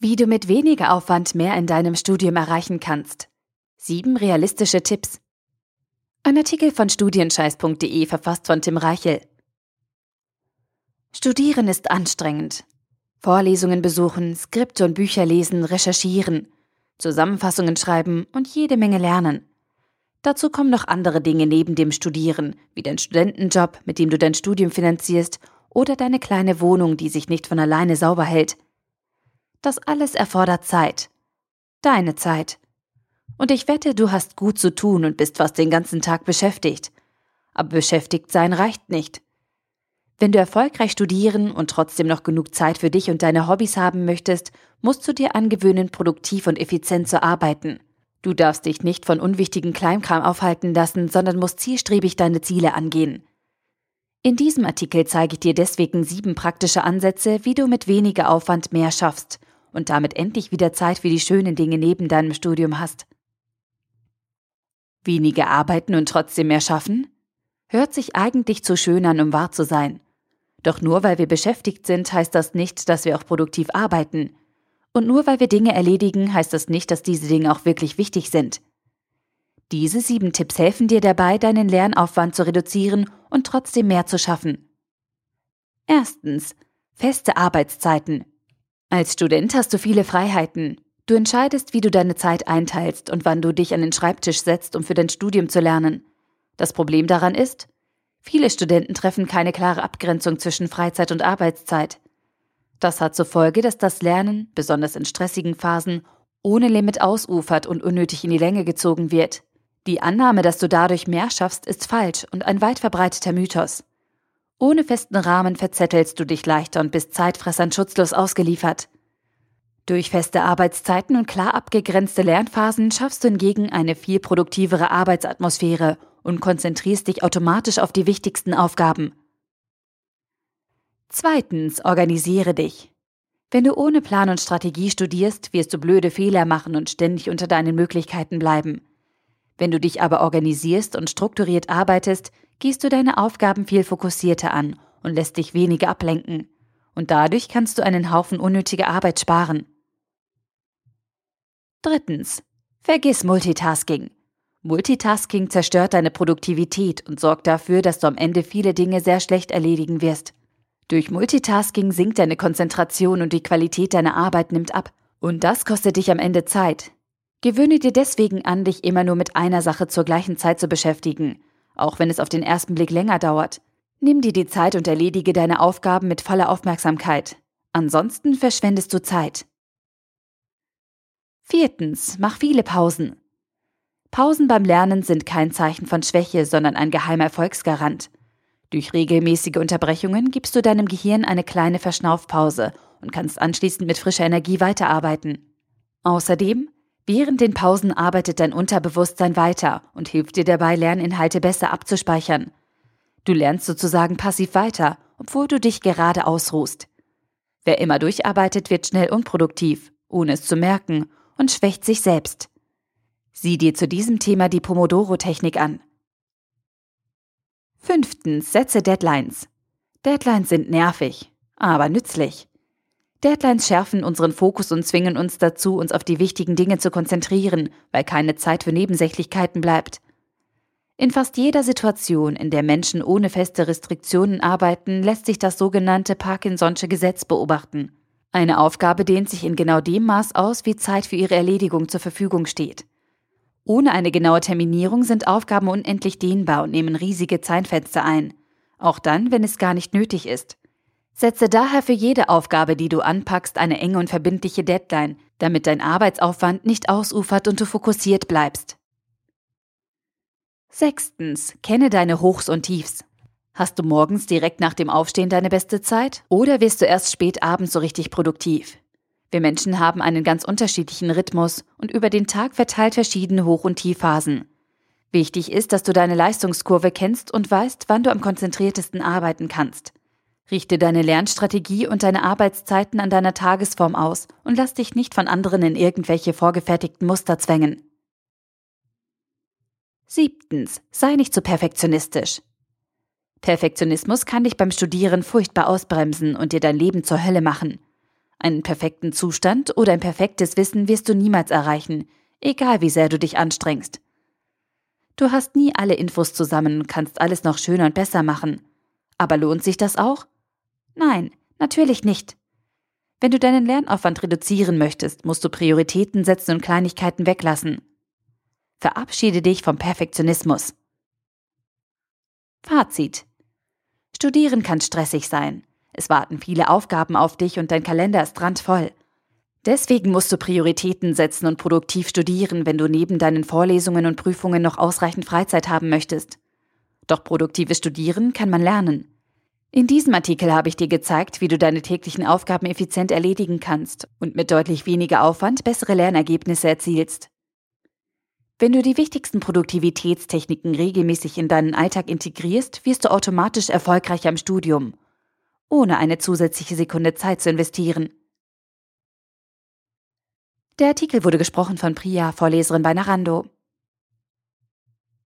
Wie du mit weniger Aufwand mehr in deinem Studium erreichen kannst. Sieben realistische Tipps. Ein Artikel von studienscheiß.de verfasst von Tim Reichel. Studieren ist anstrengend. Vorlesungen besuchen, Skripte und Bücher lesen, recherchieren, Zusammenfassungen schreiben und jede Menge lernen. Dazu kommen noch andere Dinge neben dem Studieren, wie dein Studentenjob, mit dem du dein Studium finanzierst, oder deine kleine Wohnung, die sich nicht von alleine sauber hält. Das alles erfordert Zeit. Deine Zeit. Und ich wette, du hast gut zu tun und bist fast den ganzen Tag beschäftigt. Aber beschäftigt sein reicht nicht. Wenn du erfolgreich studieren und trotzdem noch genug Zeit für dich und deine Hobbys haben möchtest, musst du dir angewöhnen, produktiv und effizient zu arbeiten. Du darfst dich nicht von unwichtigen Kleinkram aufhalten lassen, sondern musst zielstrebig deine Ziele angehen. In diesem Artikel zeige ich dir deswegen sieben praktische Ansätze, wie du mit weniger Aufwand mehr schaffst und damit endlich wieder Zeit für die schönen Dinge neben deinem Studium hast. Weniger arbeiten und trotzdem mehr schaffen? Hört sich eigentlich zu schön an, um wahr zu sein. Doch nur weil wir beschäftigt sind, heißt das nicht, dass wir auch produktiv arbeiten. Und nur weil wir Dinge erledigen, heißt das nicht, dass diese Dinge auch wirklich wichtig sind. Diese sieben Tipps helfen dir dabei, deinen Lernaufwand zu reduzieren und trotzdem mehr zu schaffen. Erstens. Feste Arbeitszeiten. Als Student hast du viele Freiheiten. Du entscheidest, wie du deine Zeit einteilst und wann du dich an den Schreibtisch setzt, um für dein Studium zu lernen. Das Problem daran ist, viele Studenten treffen keine klare Abgrenzung zwischen Freizeit und Arbeitszeit. Das hat zur Folge, dass das Lernen, besonders in stressigen Phasen, ohne Limit ausufert und unnötig in die Länge gezogen wird. Die Annahme, dass du dadurch mehr schaffst, ist falsch und ein weit verbreiteter Mythos. Ohne festen Rahmen verzettelst du dich leichter und bist Zeitfressern schutzlos ausgeliefert. Durch feste Arbeitszeiten und klar abgegrenzte Lernphasen schaffst du hingegen eine viel produktivere Arbeitsatmosphäre und konzentrierst dich automatisch auf die wichtigsten Aufgaben. Zweitens, organisiere dich. Wenn du ohne Plan und Strategie studierst, wirst du blöde Fehler machen und ständig unter deinen Möglichkeiten bleiben. Wenn du dich aber organisierst und strukturiert arbeitest, gehst du deine Aufgaben viel fokussierter an und lässt dich weniger ablenken. Und dadurch kannst du einen Haufen unnötiger Arbeit sparen. Drittens. Vergiss Multitasking. Multitasking zerstört deine Produktivität und sorgt dafür, dass du am Ende viele Dinge sehr schlecht erledigen wirst. Durch Multitasking sinkt deine Konzentration und die Qualität deiner Arbeit nimmt ab. Und das kostet dich am Ende Zeit. Gewöhne dir deswegen an, dich immer nur mit einer Sache zur gleichen Zeit zu beschäftigen auch wenn es auf den ersten Blick länger dauert. Nimm dir die Zeit und erledige deine Aufgaben mit voller Aufmerksamkeit. Ansonsten verschwendest du Zeit. Viertens, mach viele Pausen. Pausen beim Lernen sind kein Zeichen von Schwäche, sondern ein geheimer Erfolgsgarant. Durch regelmäßige Unterbrechungen gibst du deinem Gehirn eine kleine Verschnaufpause und kannst anschließend mit frischer Energie weiterarbeiten. Außerdem Während den Pausen arbeitet dein Unterbewusstsein weiter und hilft dir dabei, Lerninhalte besser abzuspeichern. Du lernst sozusagen passiv weiter, obwohl du dich gerade ausruhst. Wer immer durcharbeitet, wird schnell unproduktiv, ohne es zu merken, und schwächt sich selbst. Sieh dir zu diesem Thema die Pomodoro-Technik an. Fünftens, setze Deadlines. Deadlines sind nervig, aber nützlich. Deadlines schärfen unseren Fokus und zwingen uns dazu, uns auf die wichtigen Dinge zu konzentrieren, weil keine Zeit für Nebensächlichkeiten bleibt. In fast jeder Situation, in der Menschen ohne feste Restriktionen arbeiten, lässt sich das sogenannte Parkinson'sche Gesetz beobachten. Eine Aufgabe dehnt sich in genau dem Maß aus, wie Zeit für ihre Erledigung zur Verfügung steht. Ohne eine genaue Terminierung sind Aufgaben unendlich dehnbar und nehmen riesige Zeitfenster ein. Auch dann, wenn es gar nicht nötig ist. Setze daher für jede Aufgabe, die du anpackst, eine enge und verbindliche Deadline, damit dein Arbeitsaufwand nicht ausufert und du fokussiert bleibst. Sechstens, kenne deine Hochs und Tiefs. Hast du morgens direkt nach dem Aufstehen deine beste Zeit oder wirst du erst spät abends so richtig produktiv? Wir Menschen haben einen ganz unterschiedlichen Rhythmus und über den Tag verteilt verschiedene Hoch- und Tiefphasen. Wichtig ist, dass du deine Leistungskurve kennst und weißt, wann du am konzentriertesten arbeiten kannst. Richte deine Lernstrategie und deine Arbeitszeiten an deiner Tagesform aus und lass dich nicht von anderen in irgendwelche vorgefertigten Muster zwängen. Siebtens, sei nicht zu perfektionistisch. Perfektionismus kann dich beim Studieren furchtbar ausbremsen und dir dein Leben zur Hölle machen. Einen perfekten Zustand oder ein perfektes Wissen wirst du niemals erreichen, egal wie sehr du dich anstrengst. Du hast nie alle Infos zusammen und kannst alles noch schöner und besser machen. Aber lohnt sich das auch? Nein, natürlich nicht. Wenn du deinen Lernaufwand reduzieren möchtest, musst du Prioritäten setzen und Kleinigkeiten weglassen. Verabschiede dich vom Perfektionismus. Fazit. Studieren kann stressig sein. Es warten viele Aufgaben auf dich und dein Kalender ist randvoll. Deswegen musst du Prioritäten setzen und produktiv studieren, wenn du neben deinen Vorlesungen und Prüfungen noch ausreichend Freizeit haben möchtest. Doch produktives Studieren kann man lernen. In diesem Artikel habe ich dir gezeigt, wie du deine täglichen Aufgaben effizient erledigen kannst und mit deutlich weniger Aufwand bessere Lernergebnisse erzielst. Wenn du die wichtigsten Produktivitätstechniken regelmäßig in deinen Alltag integrierst, wirst du automatisch erfolgreich am Studium ohne eine zusätzliche Sekunde Zeit zu investieren. Der Artikel wurde gesprochen von Priya, Vorleserin bei Narando.